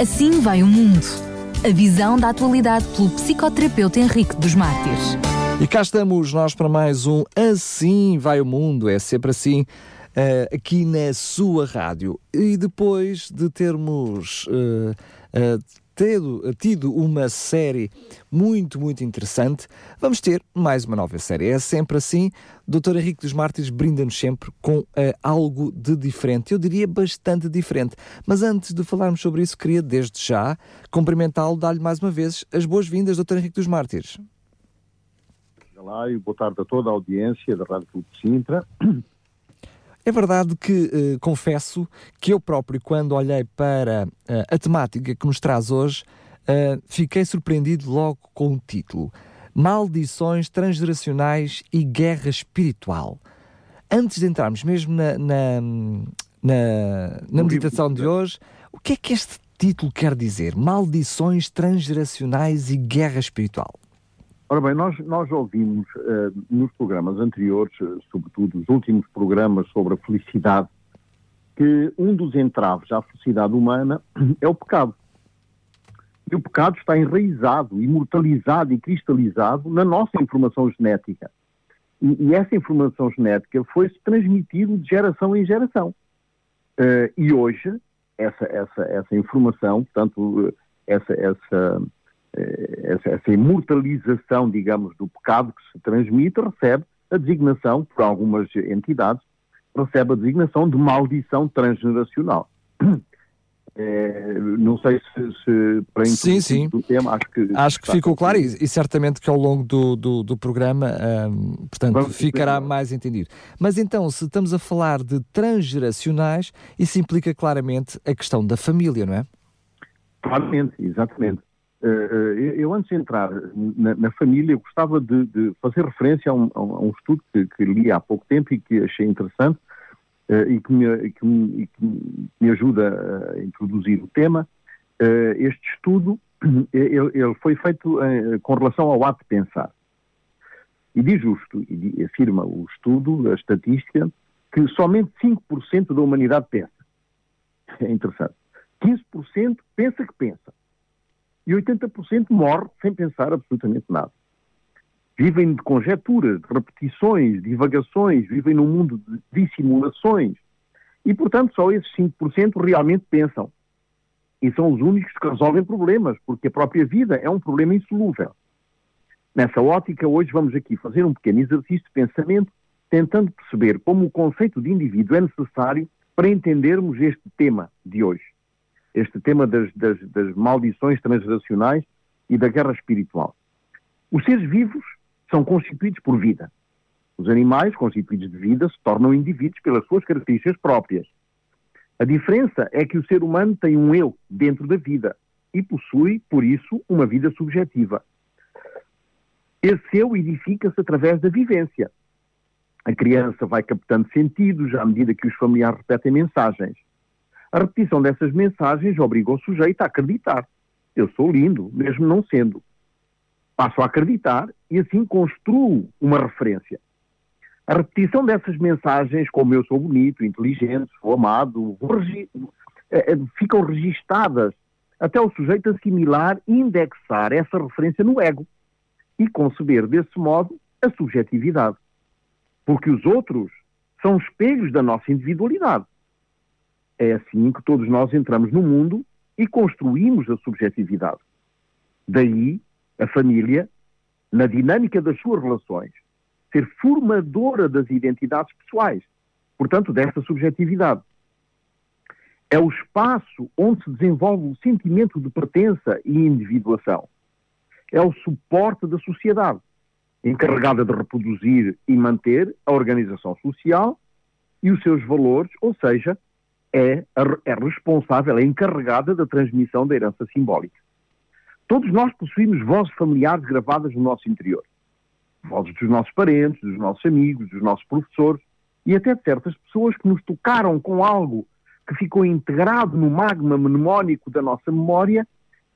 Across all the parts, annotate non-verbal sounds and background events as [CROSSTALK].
Assim vai o mundo. A visão da atualidade pelo psicoterapeuta Henrique dos Mártires. E cá estamos nós para mais um Assim vai o mundo. É sempre assim. Uh, aqui na sua rádio. E depois de termos uh, uh, tido, tido uma série muito, muito interessante, vamos ter mais uma nova série. É sempre assim. Dr. Henrique dos Mártires brinda-nos sempre com uh, algo de diferente. Eu diria bastante diferente. Mas antes de falarmos sobre isso, queria desde já cumprimentá-lo, dar-lhe mais uma vez as boas-vindas, Dr. Henrique dos Mártires. Olá e boa tarde a toda a audiência da Rádio Clube de Sintra. É verdade que uh, confesso que eu próprio, quando olhei para uh, a temática que nos traz hoje, uh, fiquei surpreendido logo com o título: Maldições Transgeracionais e Guerra Espiritual. Antes de entrarmos mesmo na, na, na, na meditação de hoje, o que é que este título quer dizer? Maldições Transgeracionais e Guerra Espiritual. Ora bem, nós, nós ouvimos uh, nos programas anteriores, uh, sobretudo os últimos programas sobre a felicidade, que um dos entraves à felicidade humana [CLEARS THROAT] é o pecado. E o pecado está enraizado, imortalizado e cristalizado na nossa informação genética. E, e essa informação genética foi-se transmitida de geração em geração. Uh, e hoje, essa, essa, essa informação, portanto, essa, essa eh, essa, essa imortalização, digamos, do pecado que se transmite, recebe a designação, por algumas entidades, recebe a designação de maldição transgeracional. É, [CLEARS THROAT] não sei se, se para sim, sim. o tema, acho que, acho que ficou claro e, e, certamente que ao longo do, do, do programa, um, portanto, Vamos ficará mais entendido. Mas então, se estamos a falar de transgeracionais, isso implica claramente a questão da família, não é? Claramente, exatamente. Eh, eh, eu, antes de entrar na, na família, gostava de, de, fazer referência a um, a um estudo que, que, li há pouco tempo e que achei interessante uh, e, que me, que me, que me, ajuda a introduzir o tema. Este estudo [CLEARS THROAT] ele, ele foi feito com relação ao ato de pensar. E diz justo, e afirma o estudo, a estatística, que somente 5% da humanidade pensa. É interessante. 15% pensa que pensa e 80% morre sem pensar absolutamente nada. Vivem de conjecturas, de repetições, divagações, vivem num mundo de dissimulações. E, portanto, só esses 5% realmente pensam. E são os únicos que resolvem problemas, porque a própria vida é um problema insolúvel. Nessa ótica, hoje vamos aqui fazer um pequeno exercício de pensamento, tentando perceber como o conceito de indivíduo é necessário para entendermos este tema de hoje este tema das, das, das maldições transgeracionais e da guerra espiritual. Os seres vivos são constituídos por vida. Os animais, constituídos de vida, se tornam indivíduos pelas suas características próprias. A diferença é que o ser humano tem um eu dentro da vida e possui, por isso, uma vida subjetiva. Esse eu edifica-se através da vivência. A criança vai captando sentidos à medida que os familiares repetem mensagens. A repetição dessas mensagens obriga o sujeito a acreditar. Eu sou lindo, mesmo não sendo. Passo a acreditar e assim construo uma referência. A repetição dessas mensagens, como eu sou bonito, inteligente, sou amado, regi eh, eh, ficam registadas até o sujeito assimilar e indexar essa referência no ego e conceber desse modo a subjetividade. Porque os outros são espelhos da nossa individualidade. É assim que todos nós entramos no mundo e construímos a subjetividade. Daí a família, na dinâmica das suas relações, ser formadora das identidades pessoais, portanto, desta subjetividade. É o espaço onde se desenvolve o sentimento de pertença e individuação. É o suporte da sociedade, encarregada de reproduzir e manter a organização social e os seus valores, ou seja, é, é responsável, é encarregada da transmissão da herança simbólica. Todos nós possuímos vozes familiares gravadas no nosso interior. Vozes dos nossos parentes, dos nossos amigos, dos nossos professores e até de certas pessoas que nos tocaram com algo que ficou integrado no magma mnemónico da nossa memória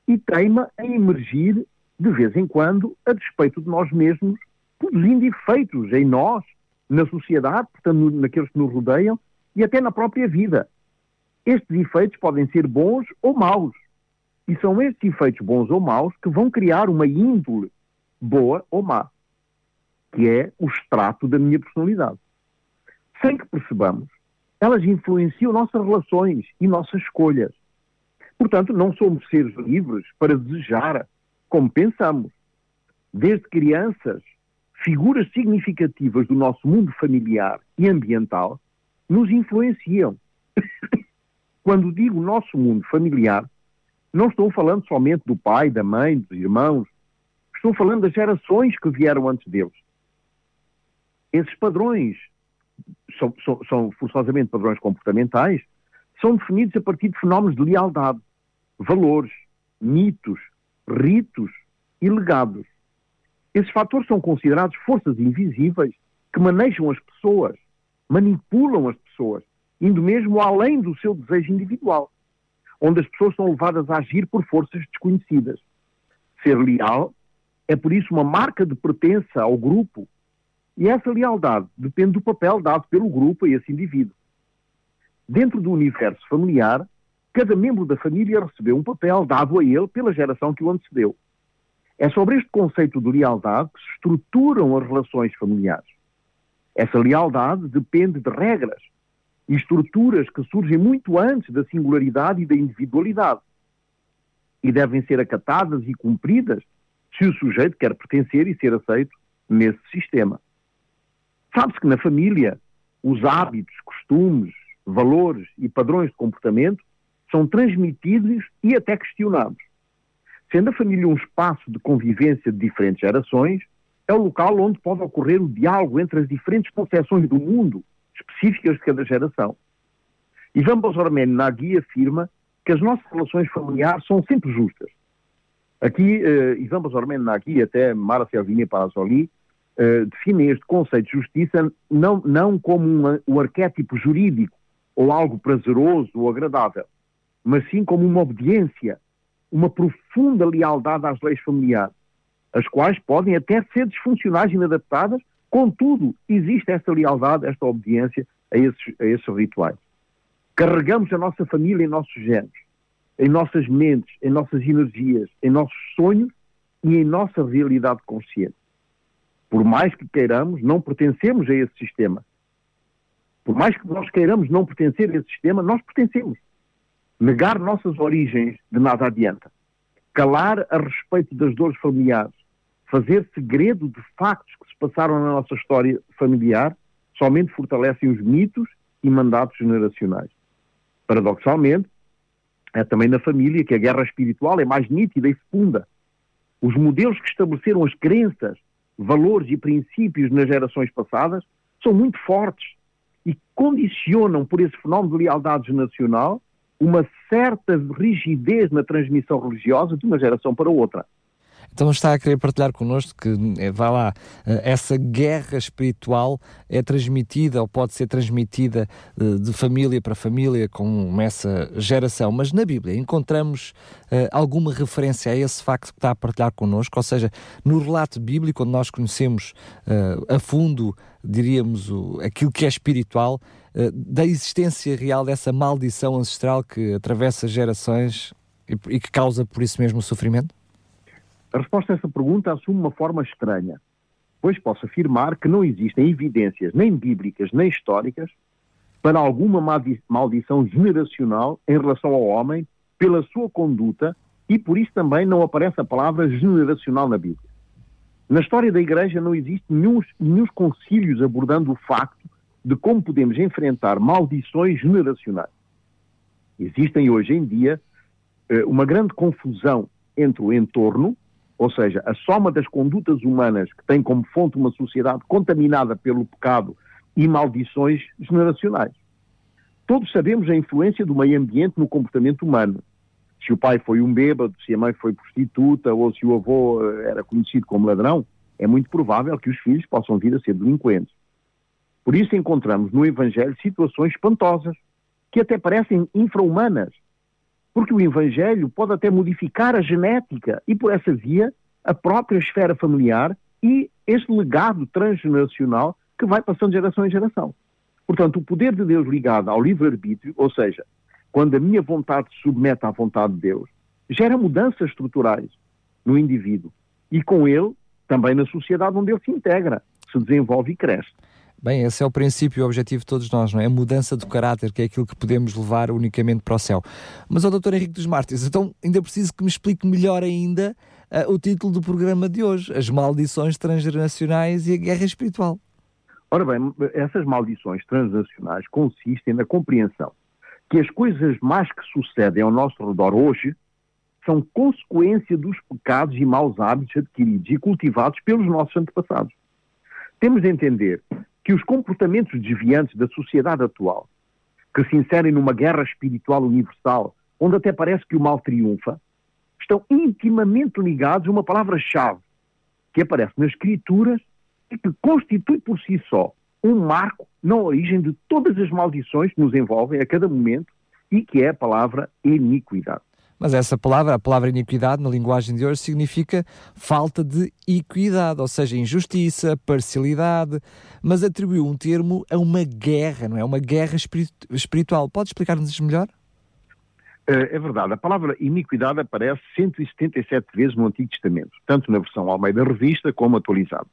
e teima em emergir de vez em quando a despeito de nós mesmos, produzindo efeitos em nós, na sociedade, portanto, naqueles que nos rodeiam e até na própria vida. Estes efeitos podem ser bons ou maus, E são estes efeitos bons ou maus que vão criar uma índole boa ou má, que é o extrato da minha personalidade. Sem que percebamos, elas influenciam nossas relações e nossas escolhas. Portanto, não somos seres livres para desejar como pensamos. Desde crianças, figuras significativas do nosso mundo familiar e ambiental nos influenciam. Quando digo nosso mundo familiar, não estou falando somente do pai, da mãe, dos irmãos, estou falando das gerações que vieram antes deles. Esses padrões são, são, são forçosamente padrões comportamentais, são definidos a partir de fenómenos de lealdade, valores, mitos, ritos e legados. Esses fatores são considerados forças invisíveis que manejam as pessoas, manipulam as pessoas, indo mesmo além do seu desejo individual, onde as pessoas são levadas a agir por forças desconhecidas. Ser leal é, por isso, uma marca de pertença ao grupo, e essa lealdade depende do papel dado pelo grupo a esse indivíduo. Dentro do universo familiar, cada membro da família recebeu um papel dado a ele pela geração que o antecedeu. É sobre este conceito de lealdade que se estruturam as relações familiares. Essa lealdade depende de regras e estruturas que surgem muito antes da singularidade e da individualidade e devem ser acatadas e cumpridas se o sujeito quer pertencer e ser aceito nesse sistema. Sabe-se que na família os hábitos, costumes, valores e padrões de comportamento são transmitidos e até questionados. Sendo a família um espaço de convivência de diferentes gerações, é o local onde pode ocorrer o diálogo entre as diferentes concepções do mundo específicas de cada geração. Ivan Bozormen Nagui afirma que as nossas relações familiares são sempre justas. Aqui, uh, Ivan Bozormen Nagui, até Mara Selvini Palazzoli, uh, definem este conceito de justiça não, não como uma, um arquétipo jurídico ou algo prazeroso ou agradável, mas sim como uma obediência, uma profunda lealdade às leis familiares, as quais podem até ser disfuncionais e inadaptadas, contudo, existe essa lealdade, esta obediência a esses, a esses rituais. Carregamos a nossa família em nossos genes, em nossas mentes, em nossas energias, em nossos sonhos e em nossa realidade consciente. Por mais que queiramos, não pertencemos a esse sistema. Por mais que nós queiramos não pertencer a esse sistema, nós pertencemos. Negar nossas origens de nada adianta. Calar a respeito das dores familiares, fazer segredo de factos que se passaram na nossa história familiar, somente fortalecem os mitos e mandatos generacionais. Paradoxalmente, é também na família que a guerra espiritual é mais nítida e fecunda. Os modelos que estabeleceram as crenças valores e princípios nas gerações passadas são muito fortes e condicionam, por esse fenómeno de lealdade nacional, uma certa rigidez na transmissão religiosa de uma geração para outra. Então está a querer partilhar connosco que, é, vá lá, eh, essa guerra espiritual é transmitida ou pode ser transmitida eh, de família para família com essa geração. Mas na Bíblia encontramos alguma referência a esse facto que está a partilhar connosco? Ou seja, no relato bíblico, quando nós conhecemos a fundo, diríamos, aquilo que é espiritual, da existência real dessa maldição ancestral que atravessa gerações e que causa por isso mesmo o sofrimento? A resposta a essa pergunta assume uma forma estranha, pois posso afirmar que não existem evidências nem bíblicas nem históricas para alguma maldição generacional em relação ao homem pela sua conduta e por isso também não aparece a palavra generacional na Bíblia. Na história da Igreja não existe nenhum, nenhum concílios abordando o facto de como podemos enfrentar maldições generacionais. Existem hoje em dia eh, uma grande confusão entre o entorno ou seja, a soma das condutas humanas que tem como fonte uma sociedade contaminada pelo pecado e maldições generacionais. Todos sabemos a influência do meio ambiente no comportamento humano. Se o pai foi um bêbado, se a mãe foi prostituta ou se o avô eh, era conhecido como ladrão, é muito provável que os filhos possam vir a ser delinquentes. Por isso encontramos no Evangelho situações espantosas, que até parecem infra-humanas, porque o Evangelho pode até modificar a genética e, por essa via, a própria esfera familiar e este legado transgeneracional que vai passando de geração em geração. Portanto, o poder de Deus ligado ao livre-arbítrio, ou seja, quando a minha vontade se submete à vontade de Deus, gera mudanças estruturais no indivíduo e com ele também na sociedade onde ele se integra, se desenvolve e cresce. Bem, esse é o princípio e o objetivo de todos nós, não é? A mudança do caráter, que é aquilo que podemos levar unicamente para o céu. Mas, ao Dr. Henrique dos Mártires, então ainda preciso que me explique melhor ainda uh, o título do programa de hoje: As Maldições Transnacionais e a Guerra Espiritual. Ora bem, essas maldições transnacionais consistem na compreensão que as coisas mais que sucedem ao nosso redor hoje são consequência dos pecados e maus hábitos adquiridos e cultivados pelos nossos antepassados. Temos de entender que os comportamentos desviantes da sociedade atual, que se inserem numa guerra espiritual universal, onde até parece que o mal triunfa, estão intimamente ligados a uma palavra-chave que aparece nas Escrituras e que constitui por si só um marco na origem de todas as maldições que nos envolvem a cada momento e que é a palavra iniquidade. Mas essa palavra, a palavra iniquidade, na linguagem de hoje, significa falta de equidade, ou seja, injustiça, parcialidade, mas atribuiu um termo a uma guerra, não é? Uma guerra espiritual. Pode explicar-nos isso melhor? Eh, é verdade. A palavra iniquidade aparece 177 vezes no Antigo Testamento, tanto na versão Almeida Revista como atualizada.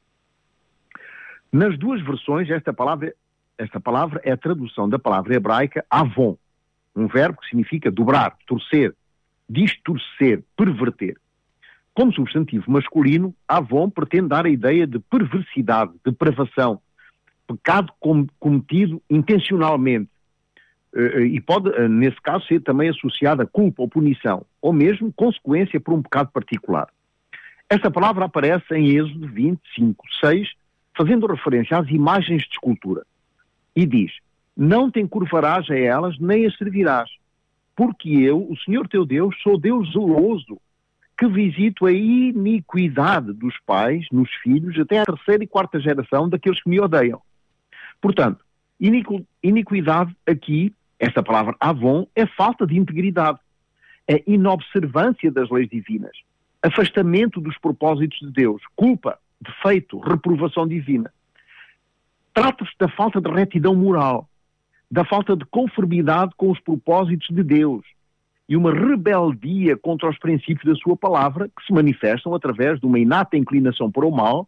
Nas duas versões, esta palavra, esta palavra é a tradução da palavra hebraica avon, um verbo que significa dobrar, torcer, distorcer, perverter. Como substantivo masculino, avon pretende dar a ideia de perversidade, depravação, pecado cometido intencionalmente. Eh, eh, e pode, eh, nesse caso, ser também associada a culpa ou punição, ou mesmo consequência por um pecado particular. Esta palavra aparece em Êxodo 25, 6, fazendo referência às imagens de escultura. E diz: Não te encurvarás a elas, nem as servirás, porque eu, o Senhor teu Deus, sou Deus zeloso, que visito a iniquidade dos pais nos filhos até a terceira e quarta geração daqueles que me odeiam. Portanto, iniquidade aqui, esta palavra avon, é falta de integridade, é inobservância das leis divinas, afastamento dos propósitos de Deus, culpa, defeito, reprovação divina. Trata-se da falta de retidão moral, da falta de conformidade com os propósitos de Deus e uma rebeldia contra os princípios da sua palavra que se manifestam através de uma inata inclinação para o mal,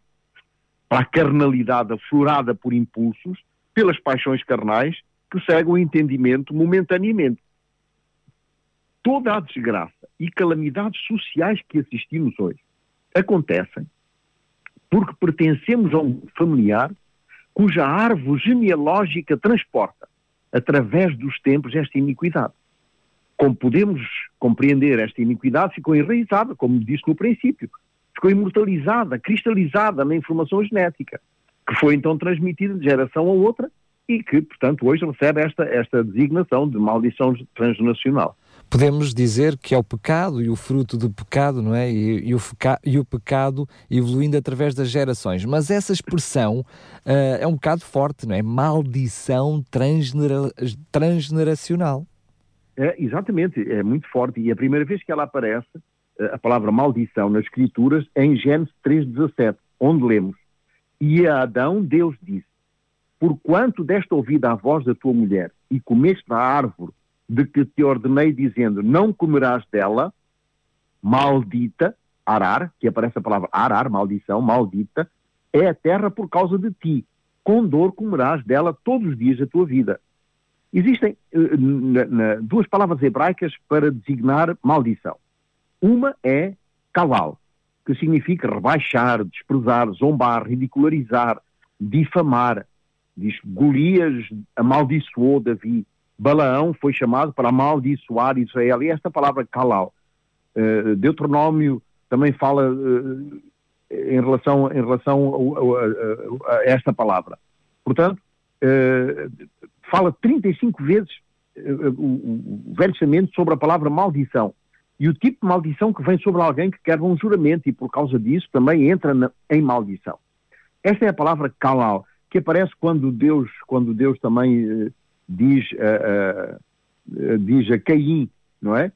para a carnalidade aflorada por impulsos, pelas paixões carnais que cegam o entendimento momentaneamente. Toda a desgraça e calamidades sociais que assistimos hoje acontecem porque pertencemos a um familiar cuja árvore genealógica transporta através dos tempos esta iniquidade. Como podemos compreender, esta iniquidade ficou enraizada, como disse no princípio, ficou imortalizada, cristalizada na informação genética, que foi então transmitida de geração a outra e que, portanto, hoje recebe esta, esta designação de maldição transnacional podemos dizer que é o pecado e o fruto do pecado, não é? E, e, o, e o, pecado evoluindo através das gerações. Mas essa expressão uh, é um bocado forte, não é? Maldição transgenera transgeneracional. É, exatamente, é muito forte. E a primeira vez que ela aparece, eh, a palavra maldição nas Escrituras, é em Gênesis 3,17, onde lemos: E a Adão Deus disse: Porquanto deste ouvido à voz da tua mulher e comeste a árvore de que te ordenei dizendo não comerás dela, maldita, arar, que aparece a palavra arar, maldição, maldita, é a terra por causa de ti. Com dor comerás dela todos os dias da tua vida. Existem na, duas palavras hebraicas para designar maldição. Uma é kalal, que significa rebaixar, desprezar, zombar, ridicularizar, difamar. Diz Golias amaldiçoou Davi. Balaão foi chamado para amaldiçoar Israel. E esta palavra kalal, uh, Deuteronômio também fala uh, em relação, em relação a, a, a, esta palavra. Portanto, uh, fala 35 vezes o, o Velho Testamento sobre a palavra maldição. E o tipo de maldição que vem sobre alguém que quer um juramento e por causa disso também entra na, em maldição. Esta é a palavra kalal, que aparece quando Deus, quando Deus também diz a, a, diz a Caim, não é?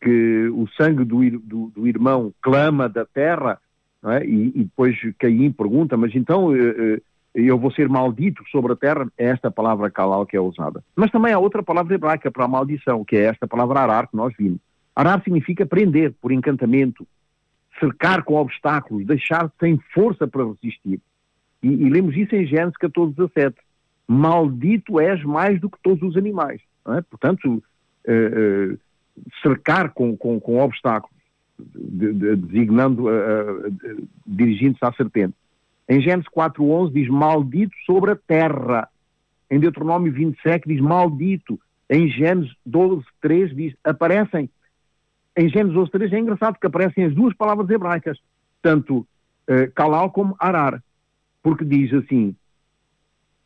Que o sangue do, do, do irmão clama da terra, é? E, e, depois Caim pergunta, mas então eh, eh, eu vou ser maldito sobre a terra? É esta palavra calal que é usada. Mas também há outra palavra hebraica para a maldição, que é esta palavra arar que nós vimos. Arar significa prender por encantamento, cercar com obstáculos, deixar sem força para resistir. E, e lemos isso em Gênesis 14, 17. Maldito és mais do que todos os animais. É? Portanto, uh, uh, cercar com, com, com obstáculos, de, de, designando, uh, dirigindo-se à serpente. Em Gênesis 4.11 diz maldito sobre a terra. Em Deuteronômio 27 diz maldito. Em Gênesis 12.3 diz aparecem. Em Gênesis 12.3 é engraçado que aparecem as duas palavras hebraicas, tanto uh, kalal como arar. Porque diz assim,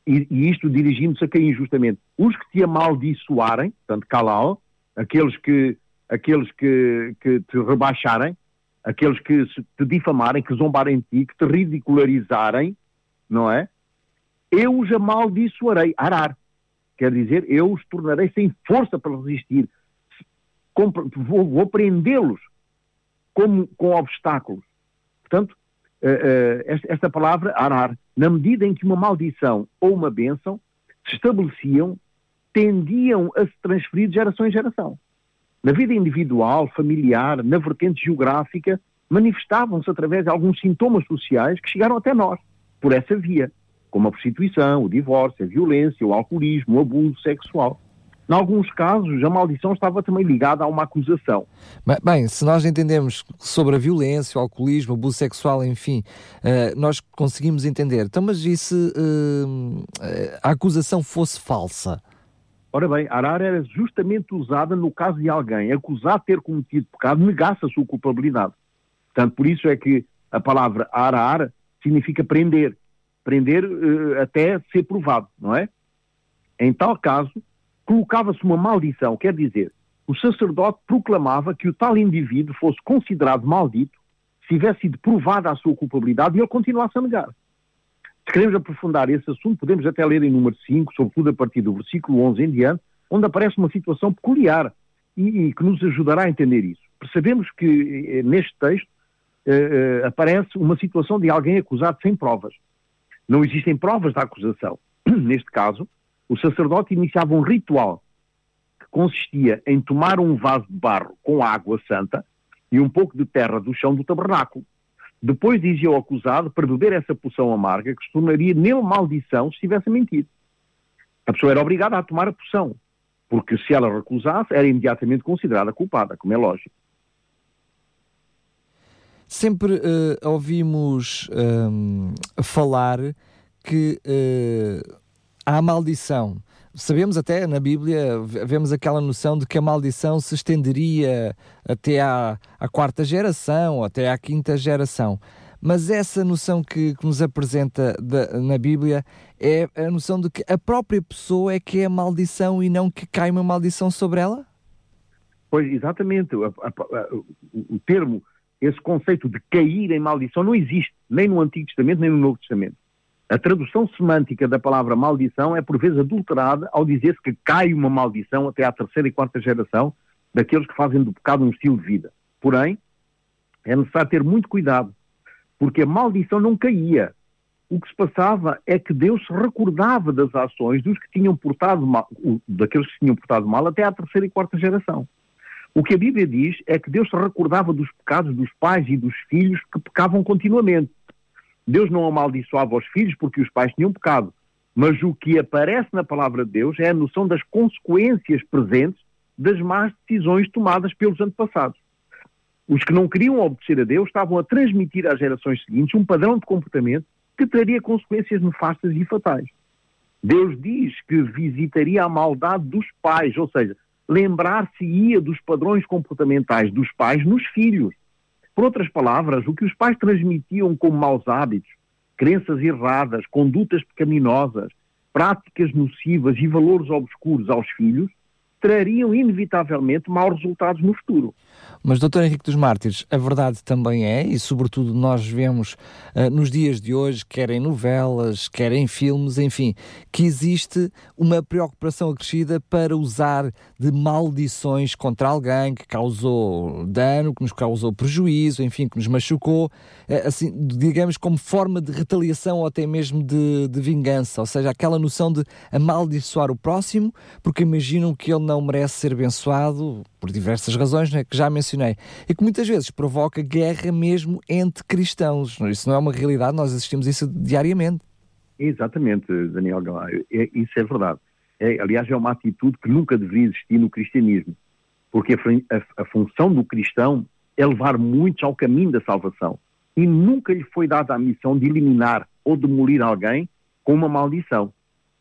e, e isto dirigindo-se a quem injustamente, os que te amaldiçoarem, portanto kalal, aqueles que, aqueles que, que te rebaixarem, aqueles que te difamarem, que zombarem de ti, que te ridicularizarem, não é? Eu os amaldiçoarei, arar. Quer dizer, eu os tornarei sem força para resistir. Vou, vou prendê-los com obstáculos. Portanto, esta, esta palavra, arar, na medida em que uma maldição ou uma bênção se estabeleciam, tendiam a se transferir de geração em geração na vida individual, familiar, na vertente geográfica, manifestavam-se através de alguns sintomas sociais que chegaram até nós, por essa via, como a prostituição, o divórcio, a violência, o alcoolismo, o abuso sexual. Em alguns casos, a maldição estava também ligada a uma acusação. Bem, se nós entendemos sobre a violência, o alcoolismo, o abuso sexual, enfim, uh, nós conseguimos entender. Então, mas e se uh, a acusação fosse falsa? Ora bem, arar era justamente usada no caso de alguém acusado de ter cometido pecado negasse a sua culpabilidade. Portanto, por isso é que a palavra arar significa prender. Prender uh, até ser provado, não é? Em tal caso, colocava-se uma maldição, quer dizer, o sacerdote proclamava que o tal indivíduo fosse considerado maldito se tivesse sido provada a sua culpabilidade e ele continuasse a negar. Se queremos aprofundar esse assunto, podemos até ler em número 5, sobretudo a partir do versículo 11 em diante, onde aparece uma situação peculiar e, e que nos ajudará a entender isso. Percebemos que eh, neste texto eh, eh, aparece uma situação de alguém acusado sem provas. Não existem provas da acusação. [CLEARS THROAT] Neste caso, o sacerdote iniciava um ritual que consistia em tomar um vaso de barro com água santa e um pouco de terra do chão do tabernáculo depois dizia ao acusado para beber essa poção amarga que se tornaria nele maldição se estivesse a mentir. A pessoa era obrigada a tomar a poção, porque se ela recusasse, era imediatamente considerada culpada, como é lógico. Sempre uh, ouvimos um, falar que uh, há maldição sabemos até na Bíblia, vemos aquela noção de que a maldição se estenderia até à, à quarta geração, até à quinta geração. Mas essa noção que, que nos apresenta na Bíblia é a noção de que a própria pessoa é que é a maldição e não que cai uma maldição sobre ela? Pois, exatamente. A, a, o termo, esse conceito de cair em maldição não existe, nem no Antigo Testamento, nem no Novo Testamento. A tradução semântica da palavra maldição é por vezes adulterada ao dizer-se que cai uma maldição até à terceira e quarta geração daqueles que fazem do pecado um estilo de vida. Porém, é necessário ter muito cuidado, porque a maldição não caía. O que se passava é que Deus se recordava das ações dos que tinham portado mal, daqueles que tinham portado mal até à terceira e quarta geração. O que a Bíblia diz é que Deus se recordava dos pecados dos pais e dos filhos que pecavam continuamente. Deus não amaldiçoava os filhos porque os pais tinham pecado. Mas o que aparece na palavra de Deus é a noção das consequências presentes das más decisões tomadas pelos antepassados. Os que não queriam obedecer a Deus estavam a transmitir às gerações seguintes um padrão de comportamento que traria consequências nefastas e fatais. Deus diz que visitaria a maldade dos pais, ou seja, lembrar-se-ia dos padrões comportamentais dos pais nos filhos. Por outras palavras, o que os pais transmitiam como maus hábitos, crenças erradas, condutas pecaminosas, práticas nocivas e valores obscuros aos filhos, trariam inevitavelmente maus resultados no futuro. Mas, doutor Henrique dos Mártires, a verdade também é, e sobretudo nós vemos uh, nos dias de hoje, quer em novelas, quer em filmes, enfim, que existe uma preocupação acrescida para usar de maldições contra alguém que causou dano, que nos causou prejuízo, enfim, que nos machucou, uh, assim, digamos, como forma de retaliação ou até mesmo de, de vingança, ou seja, aquela noção de amaldiçoar o próximo, porque imaginam que ele não merece ser abençoado, por diversas razões né, que já mencionei, e que muitas vezes provoca guerra mesmo entre cristãos. Isso não é uma realidade, nós assistimos isso diariamente. Exatamente, Daniel Galário, é, isso é verdade. É, aliás, é uma atitude que nunca deveria existir no cristianismo, porque a, a, a função do cristão é levar muitos ao caminho da salvação e nunca lhe foi dada a missão de eliminar ou demolir alguém com uma maldição,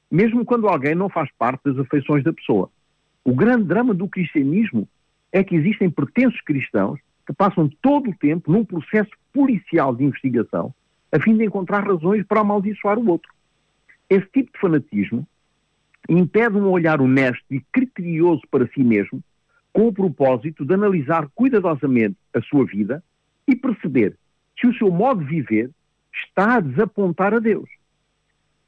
mesmo quando alguém não faz parte das afeições da pessoa. O grande drama do cristianismo é que existem pretensos cristãos que passam todo o tempo num processo policial de investigação a fim de encontrar razões para amaldiçoar o outro. Esse tipo de fanatismo impede um olhar honesto e criterioso para si mesmo, com o propósito de analisar cuidadosamente a sua vida e perceber se o seu modo de viver está a desapontar a Deus.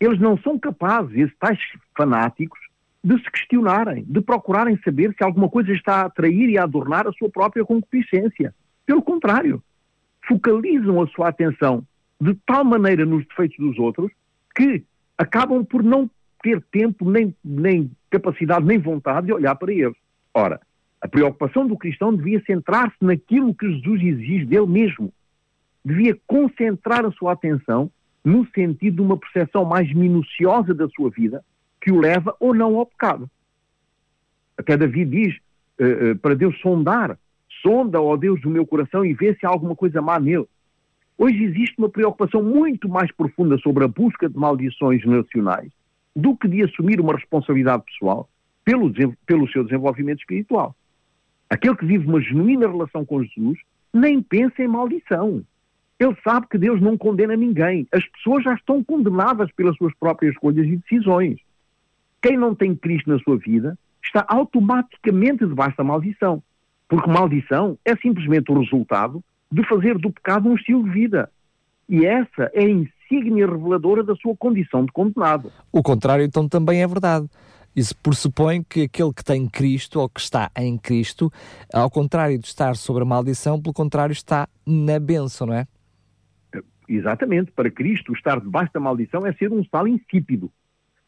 Eles não são capazes, esses tais fanáticos, de se questionarem, de procurarem saber se alguma coisa está a atrair e a adornar a sua própria concupiscência. Pelo contrário, focalizam a sua atenção de tal maneira nos defeitos dos outros que acabam por não ter tempo, nem, nem capacidade, nem vontade de olhar para eles. Ora, a preocupação do cristão devia centrar-se naquilo que Jesus exige dele mesmo. Devia concentrar a sua atenção no sentido de uma percepção mais minuciosa da sua vida que o leva ou não ao pecado. Até Davi diz uh, uh, para Deus sondar, sonda, ó Deus, do meu coração e vê se há alguma coisa má nele. Hoje existe uma preocupação muito mais profunda sobre a busca de maldições nacionais do que de assumir uma responsabilidade pessoal pelo, pelo seu desenvolvimento espiritual. Aquele que vive uma genuína relação com Jesus nem pensa em maldição. Ele sabe que Deus não condena ninguém. As pessoas já estão condenadas pelas suas próprias escolhas e decisões. Quem não tem Cristo na sua vida está automaticamente debaixo da maldição. Porque maldição é simplesmente o resultado de fazer do pecado um estilo de vida. E essa é a insígnia reveladora da sua condição de condenado. O contrário, então, também é verdade. Isso pressupõe que aquele que tem Cristo ou que está em Cristo, ao contrário de estar sobre a maldição, pelo contrário, está na bênção, não é? Exatamente. Para Cristo, estar debaixo da maldição é ser um sal insípido.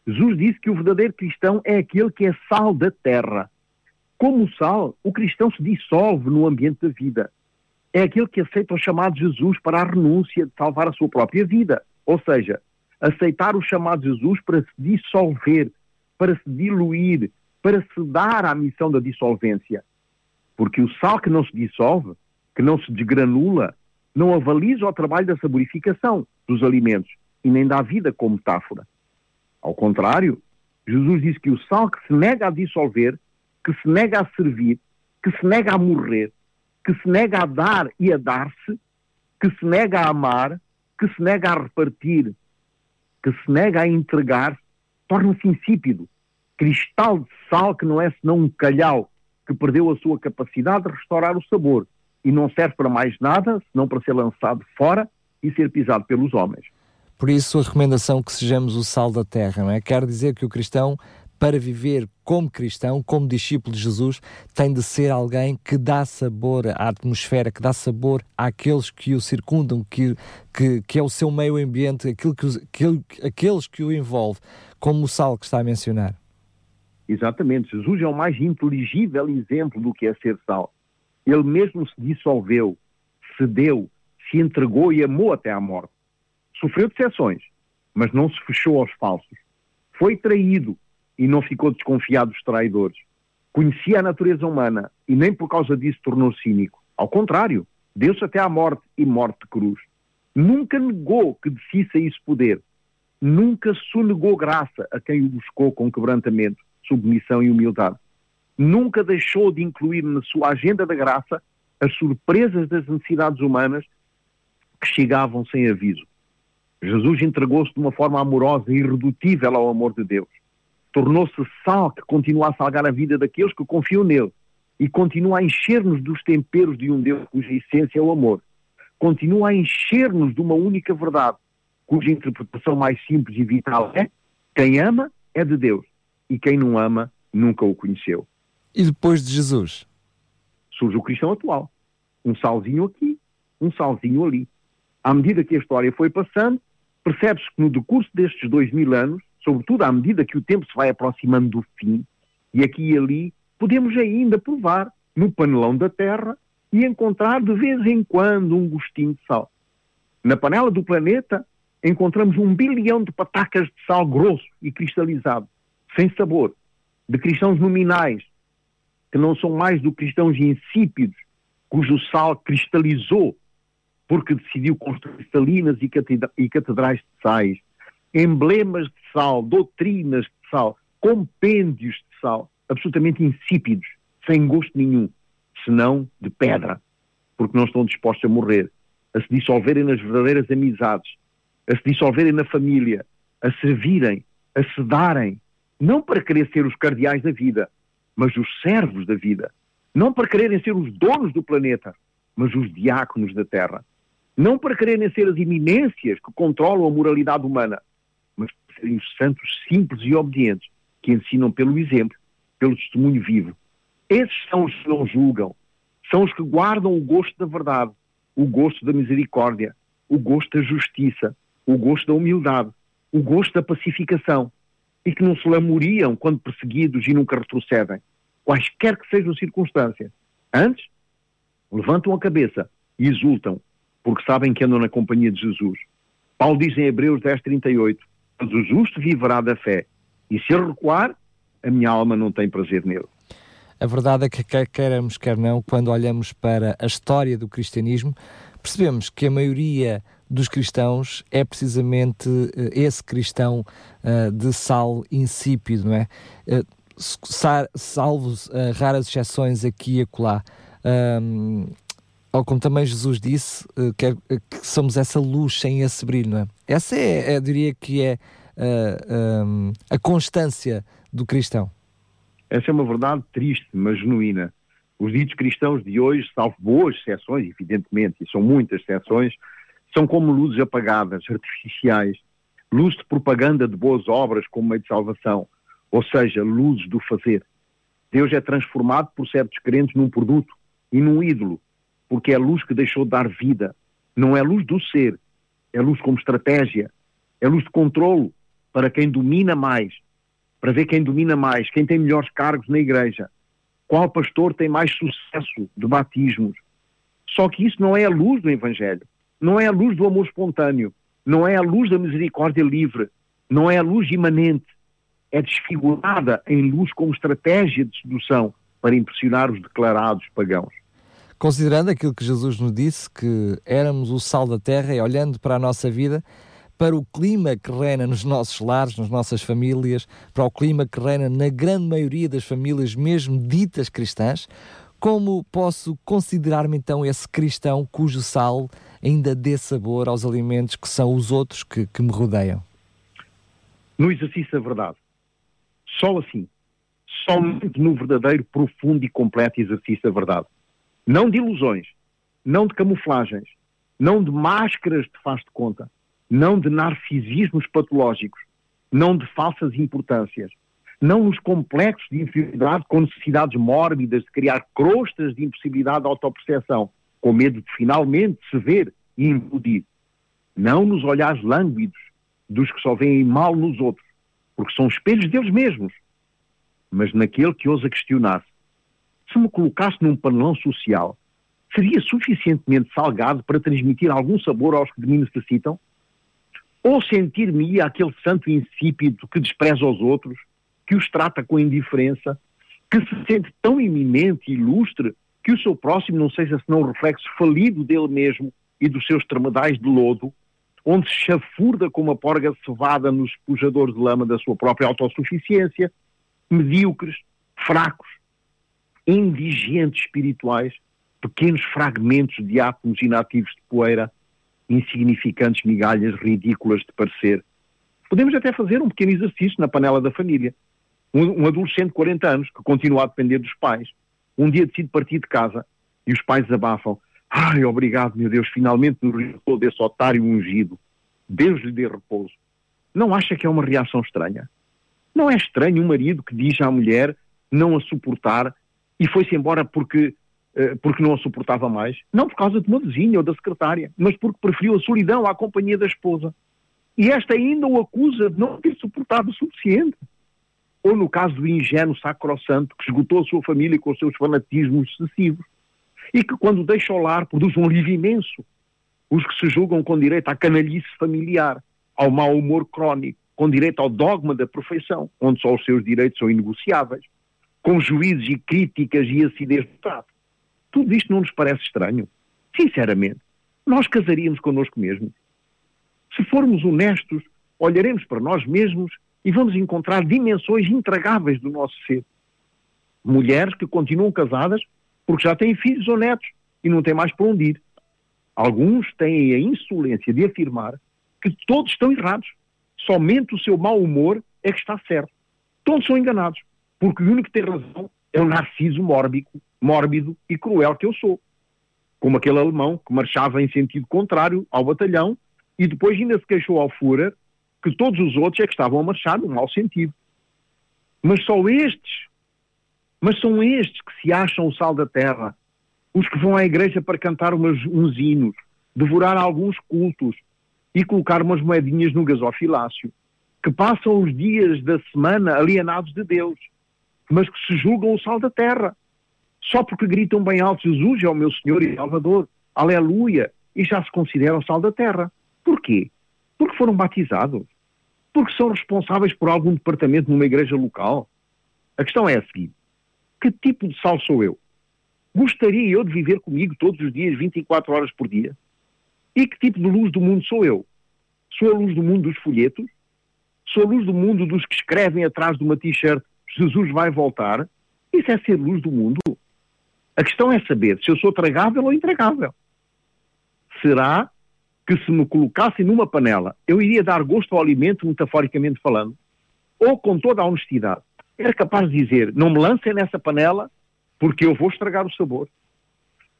Jesus disse que o verdadeiro cristão é aquele que é sal da terra. Como sal, o cristão se dissolve no ambiente da vida. É aquele que aceita o chamado de Jesus para a renúncia de salvar a sua própria vida. Ou seja, aceitar o chamado de Jesus para se dissolver, para se diluir, para se dar à missão da dissolvência. Porque o sal que não se dissolve, que não se desgranula, não avaliza o trabalho da saborificação dos alimentos e nem dá vida como metáfora. Ao contrário, Jesus diz que o sal que se nega a dissolver, que se nega a servir, que se nega a morrer, que se nega a dar e a dar-se, que se nega a amar, que se nega a repartir, que se nega a entregar, torna-se insípido. Cristal de sal que não é senão um calhau que perdeu a sua capacidade de restaurar o sabor e não serve para mais nada senão para ser lançado fora e ser pisado pelos homens. Por isso, a recomendação que sejamos o sal da terra, não é? Quer dizer que o cristão, para viver como cristão, como discípulo de Jesus, tem de ser alguém que dá sabor à atmosfera, que dá sabor àqueles que o circundam, que, que, que é o seu meio ambiente, aquilo que, que, aqueles que o envolve, como o sal que está a mencionar. Exatamente. Jesus é o mais inteligível exemplo do que é ser sal. Ele mesmo se dissolveu, cedeu, se entregou e amou até à morte. Sofreu decepções, mas não se fechou aos falsos. Foi traído e não ficou desconfiado dos traidores. Conhecia a natureza humana e nem por causa disso tornou cínico. Ao contrário, deu-se até à morte e morte de cruz. Nunca negou que de si saísse poder. Nunca sonegou graça a quem o buscou com quebrantamento, submissão e humildade. Nunca deixou de incluir na sua agenda da graça as surpresas das necessidades humanas que chegavam sem aviso. Jesus entregou-se de uma forma amorosa e irredutível ao amor de Deus. Tornou-se sal que continua a salgar a vida daqueles que confiam nele e continua a encher-nos dos temperos de um Deus cuja essência é o amor. Continua a encher-nos de uma única verdade, cuja interpretação mais simples e vital é: quem ama é de Deus e quem não ama nunca o conheceu. E depois de Jesus? Surge o cristão atual. Um salzinho aqui, um salzinho ali. À medida que a história foi passando, percebe-se que no decurso destes dois mil anos, sobretudo à medida que o tempo se vai aproximando do fim, e aqui e ali, podemos ainda provar no panelão da terra e encontrar de vez em quando um gostinho de sal. Na panela do planeta encontramos um bilhão de patacas de sal grosso e cristalizado, sem sabor, de cristãos nominais, que não são mais do que cristãos insípidos, cujo sal cristalizou porque decidiu construir salinas e catedrais de sais, emblemas de sal, doutrinas de sal, compêndios de sal, absolutamente insípidos, sem gosto nenhum, senão de pedra, porque não estão dispostos a morrer, a se dissolverem nas verdadeiras amizades, a se dissolverem na família, a servirem, a se darem, não para querer ser os cardeais da vida, mas os servos da vida, não para quererem ser os donos do planeta, mas os diáconos da terra, não para quererem ser as eminências que controlam a moralidade humana, mas para serem os santos simples e obedientes que ensinam pelo exemplo, pelo testemunho vivo. Esses são os que não julgam, são os que guardam o gosto da verdade, o gosto da misericórdia, o gosto da justiça, o gosto da humildade, o gosto da pacificação, e que não se lamuriam quando perseguidos e nunca retrocedem, quaisquer que sejam as circunstâncias. Antes, levantam a cabeça e exultam, porque sabem que andam na companhia de Jesus. Paulo diz em Hebreus 10, 38, mas o justo viverá da fé, e se recuar, a minha alma não tem prazer nele. A verdade é que, quer quer não, quando olhamos para a história do cristianismo, percebemos que a maioria dos cristãos é precisamente uh, esse cristão uh, de sal insípido, não é? Uh, salvos raras exceções aqui e acolá. Um, ou como também Jesus disse, que, é, que, somos essa luz sem esse brilho, não é? Essa é, eu diria que é um, a constância do cristão. Essa é uma verdade triste, mas genuína. Os ditos cristãos de hoje, salvo boas exceções, evidentemente, e são muitas exceções, são como luzes apagadas, artificiais, luz de propaganda de boas obras como meio de salvação, ou seja, luzes do fazer. Deus é transformado por certos crentes num produto e num ídolo, porque é luz que deixou de dar vida. Não é luz do ser, é luz como estratégia, é luz de controlo para quem domina mais, para ver quem domina mais, quem tem melhores cargos na igreja, qual pastor tem mais sucesso de batismos. Só que isso não é a luz do Evangelho, não é a luz do amor espontâneo, não é a luz da misericórdia livre, não é a luz imanente, é desfigurada em luz como estratégia de sedução para impressionar os declarados pagãos. Considerando aquilo que Jesus nos disse, que éramos o sal da terra e olhando para a nossa vida, para o clima que reina nos nossos lares, nas nossas famílias, para o clima que reina na grande maioria das famílias, mesmo ditas cristãs, como posso considerar-me então esse cristão cujo sal ainda dê sabor aos alimentos que são os outros que, que me rodeiam? No exercício da verdade. Só assim. Somente no verdadeiro, profundo e completo exercício da verdade. Não de ilusões, não de camuflagens, não de máscaras de faz de conta não de narcisismos patológicos, não de falsas importâncias, não nos complexos de inferioridade com necessidades mórbidas de criar crostas de impossibilidade de autoperceção, com medo de finalmente se ver e implodir. Não nos olhares lânguidos dos que só veem mal nos outros, porque são espelhos deles mesmos, mas naquele que ousa questionar-se. Se me colocasse num panelão social, seria suficientemente salgado para transmitir algum sabor aos que de mim necessitam? Ou sentir-me aquele santo insípido que despreza os outros, que os trata com indiferença, que se sente tão iminente e ilustre que o seu próximo não seja senão um reflexo falido dele mesmo e dos seus tremedais de lodo, onde se chafurda como uma porga cevada nos pujadores de lama da sua própria autossuficiência, medíocres, fracos, indigentes espirituais, pequenos fragmentos de átomos inativos de poeira, insignificantes migalhas ridículas de parecer. Podemos até fazer um pequeno exercício na panela da família. Um, um adolescente de 40 anos que continua a depender dos pais, um dia decide partir de casa e os pais abafam. Ai, obrigado, meu Deus, finalmente nos resultou desse otário ungido. Deus lhe dê repouso. Não acha que é uma reação estranha? Não é estranho um marido que diz à mulher não a suportar e foi-se embora porque eh, porque não a suportava mais, não por causa de uma vizinha ou da secretária, mas porque preferiu a solidão à companhia da esposa. E esta ainda o acusa de não ter suportado o suficiente. ou no caso do ingênuo sacrossanto que esgotou a sua família com os seus fanatismos excessivos e que, quando deixa o lar, produz um alívio imenso. Os que se julgam com direito à canalice familiar, ao mau humor crónico, com direito ao dogma da perfeição, onde só os seus direitos são inegociáveis, com juízes e críticas e acidez do trato. Tudo isto não nos parece estranho? Sinceramente, nós casaríamos connosco mesmos? Se formos honestos, olharemos para nós mesmos e vamos encontrar dimensões intragáveis do nosso ser. Mulheres que continuam casadas porque já têm filhos ou netos e não têm mais para onde ir. Alguns têm a insolência de afirmar que todos estão errados. Somente o seu mau humor é que está certo. Todos são enganados, porque o único que tem razão é o narciso mórbido, mórbido e cruel que eu sou. Como aquele alemão que marchava em sentido contrário ao batalhão e depois ainda se queixou ao Führer que todos os outros é que estavam a marchar no mau sentido. Mas só estes, mas são estes que se acham o sal da terra, os que vão à igreja para cantar umas, uns hinos, devorar alguns cultos e colocar umas moedinhas no gasofilácio, que passam os dias da semana alienados de Deus, mas que se julgam o sal da terra, só porque gritam bem alto Jesus é o meu Senhor e Salvador, aleluia, e já se consideram sal da terra. Porquê? Porque foram batizados. Porque são responsáveis por algum departamento numa igreja local. A questão é a seguinte: que tipo de sal sou eu? Gostaria eu de viver comigo todos os dias, 24 horas por dia? E que tipo de luz do mundo sou eu? Sou a luz do mundo dos folhetos? Sou a luz do mundo dos que escrevem atrás de uma t-shirt Jesus vai voltar? Isso é ser luz do mundo? A questão é saber se eu sou tragável ou intragável. Será que se me colocassem numa panela, eu iria dar gosto ao alimento, metaforicamente falando, ou com toda a honestidade, era capaz de dizer, não me lancem nessa panela, porque eu vou estragar o sabor.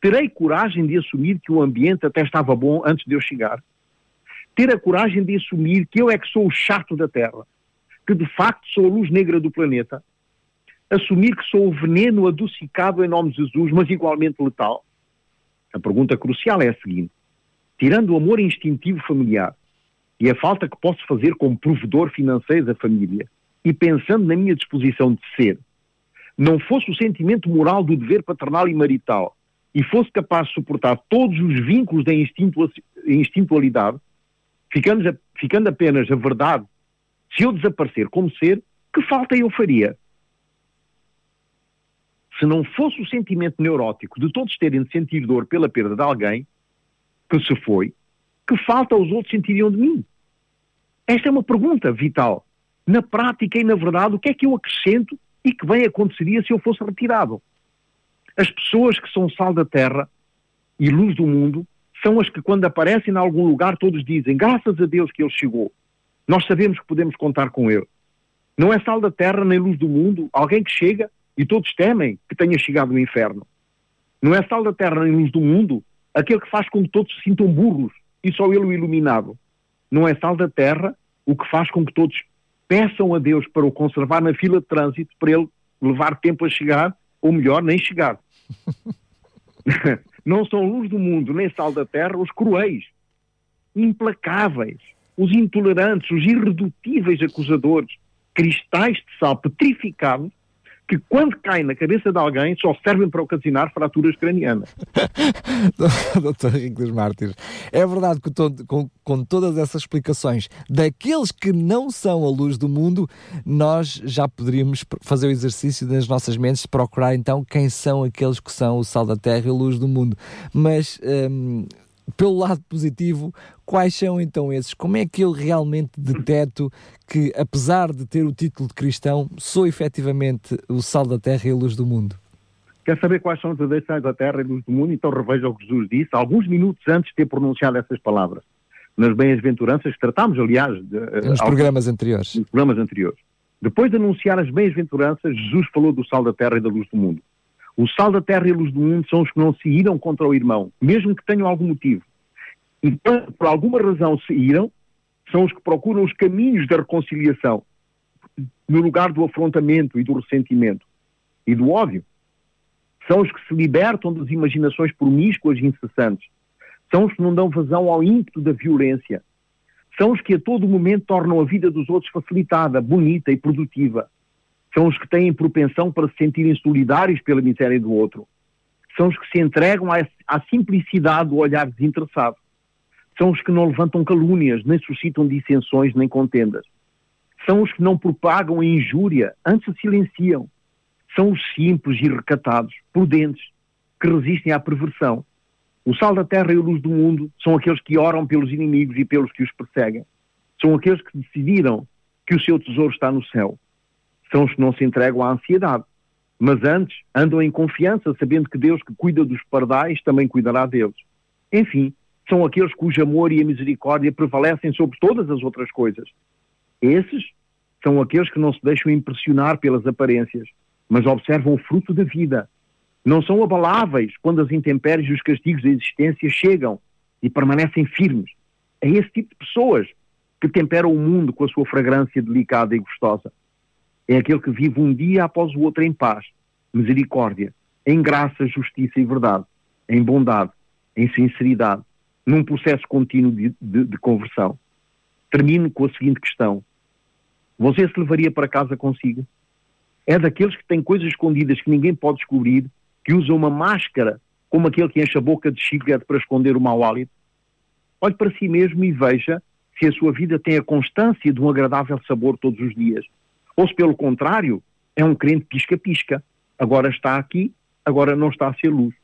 Terei coragem de assumir que o ambiente até estava bom antes de eu chegar. Ter a coragem de assumir que eu é que sou o chato da Terra, que de facto sou a luz negra do planeta. Assumir que sou o veneno adocicado em nome de Jesus, mas igualmente letal. A pergunta crucial é a seguinte: tirando o amor instintivo familiar e a falta que posso fazer como provedor financeiro da família, e pensando na minha disposição de ser, não fosse o sentimento moral do dever paternal e marital e fosse capaz de suportar todos os vínculos da instintualidade, ficando, apenas a verdade, se eu desaparecer como ser, que falta eu faria? Se não fosse o sentimento neurótico de todos terem de sentir dor pela perda de alguém, que se foi, que falta os outros sentiriam de mim? Esta é uma pergunta vital. Na prática e na verdade, o que é que eu acrescento e que bem aconteceria se eu fosse retirado? As pessoas que são sal da terra e luz do mundo são as que, quando aparecem em algum lugar, todos dizem: graças a Deus que ele chegou. Nós sabemos que podemos contar com ele. Não é sal da terra nem luz do mundo alguém que chega e todos temem que tenha chegado no inferno. Não é sal da terra nem luz do mundo aquele que faz com que todos se sintam burros e só ele o iluminado. Não é sal da terra o que faz com que todos peçam a Deus para o conservar na fila de trânsito, para ele levar tempo a chegar, ou melhor, nem chegar. [LAUGHS] Não são luz do mundo, nem sal da terra, os cruéis, implacáveis, os intolerantes, os irredutíveis acusadores, cristais de sal petrificados que quando caem na cabeça de alguém só servem para ocasionar fraturas cranianas. [LAUGHS] Doutor Henrique dos Mártires, é verdade que todo, com, com todas essas explicações daqueles que não são a luz do mundo, nós já poderíamos fazer o exercício das nossas mentes de procurar então quem são aqueles que são o sal da terra e a luz do mundo. Mas hum, pelo lado positivo, quais são então esses? Como é que eu realmente deteto que, apesar de ter o título de cristão, sou efetivamente o sal da terra e a luz do mundo? Quer saber quais são os verdadeiros da terra e luz do mundo? Então reveja o que Jesus disse, alguns minutos antes de ter pronunciado essas palavras. Nas bem-aventuranças, tratámos, aliás... De, eh, nos programas anteriores. Nos programas anteriores. Depois de anunciar as bem-aventuranças, Jesus falou do sal da terra e da luz do mundo. O sal da terra e a luz do mundo são os que não se iram contra o irmão, mesmo que tenham algum motivo. E por alguma razão se iram, são os que procuram os caminhos da reconciliação, no lugar do afrontamento e do ressentimento e do ódio. São os que se libertam das imaginações promíscuas e incessantes. São os que não dão vazão ao ímpeto da violência. São os que a todo momento tornam a vida dos outros facilitada, bonita e produtiva. São os que têm propensão para se sentirem solidários pela miséria do outro. São os que se entregam à, à simplicidade do olhar desinteressado. São os que não levantam calúnias, nem suscitam dissensões, nem contendas. São os que não propagam a injúria, antes silenciam. São os simples e recatados, prudentes, que resistem à perversão. O sal da terra e a luz do mundo são aqueles que oram pelos inimigos e pelos que os perseguem. São aqueles que decidiram que o seu tesouro está no céu. São os que não se entregam à ansiedade, mas antes andam em confiança, sabendo que Deus que cuida dos pardais também cuidará deles. Enfim, são aqueles cujo amor e a misericórdia prevalecem sobre todas as outras coisas. Esses são aqueles que não se deixam impressionar pelas aparências, mas observam o fruto da vida. Não são abaláveis quando as intempéries e os castigos da existência chegam e permanecem firmes. É esse tipo de pessoas que temperam o mundo com a sua fragrância delicada e gostosa. É aquele que vive um dia após o outro em paz, misericórdia, em graça, justiça e verdade, em bondade, em sinceridade, num processo contínuo de, de, de conversão. Termino com a seguinte questão: Você se levaria para casa consigo? É daqueles que têm coisas escondidas que ninguém pode descobrir, que usam uma máscara como aquele que enche a boca de chiclete para esconder o mau hálito? Olhe para si mesmo e veja se a sua vida tem a constância de um agradável sabor todos os dias. Ou se, pelo contrário, é um crente pisca-pisca. Agora está aqui, agora não está a ser luz.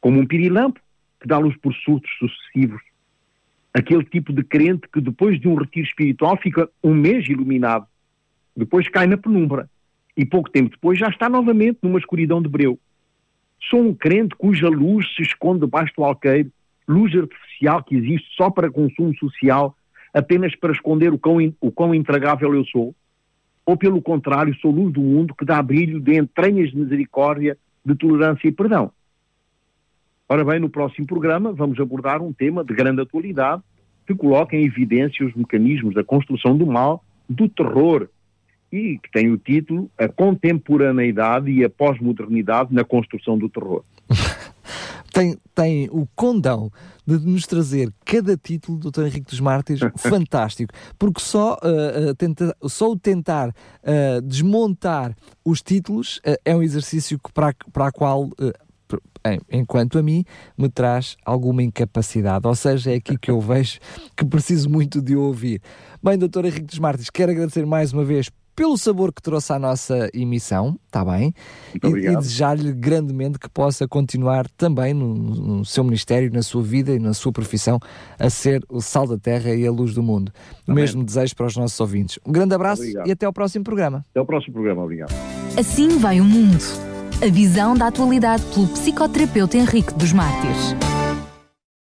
Como um pirilampo que dá luz por surtos sucessivos. Aquele tipo de crente que depois de um retiro espiritual fica um mês iluminado. Depois cai na penumbra. E pouco tempo depois já está novamente numa escuridão de breu. Sou um crente cuja luz se esconde debaixo do alqueiro, luz artificial que existe só para consumo social, apenas para esconder o quão, o quão intragável eu sou. Ou, pelo contrário, sou luz do mundo que dá brilho de entranhas de misericórdia, de tolerância e perdão. Ora bem, no próximo programa vamos abordar um tema de grande atualidade que coloca em evidência os mecanismos da construção do mal, do terror, e que tem o título A Contemporaneidade e a Pós-Modernidade na Construção do Terror. [LAUGHS] tem, tem o condão de nos trazer cada título do Dr. Henrique dos Mártires [LAUGHS] fantástico, porque só, uh, uh, tenta, só o tentar uh, desmontar os títulos é um exercício para, para a qual enquanto a mim, me traz alguma incapacidade. Ou seja, é aqui que eu vejo que preciso muito de ouvir. Bem, doutor Henrique dos Martins, quero agradecer mais uma vez pelo sabor que trouxe à nossa emissão, está bem? E, e desejar-lhe grandemente que possa continuar também no, no, seu ministério, na sua vida e na sua profissão a ser o sal da terra e a luz do mundo. O mesmo desejo para os nossos ouvintes. Um grande abraço obrigado. e até ao próximo programa. Até ao próximo programa, obrigado. Assim vai o mundo. A visão da atualidade pelo psicoterapeuta Henrique dos Mártires.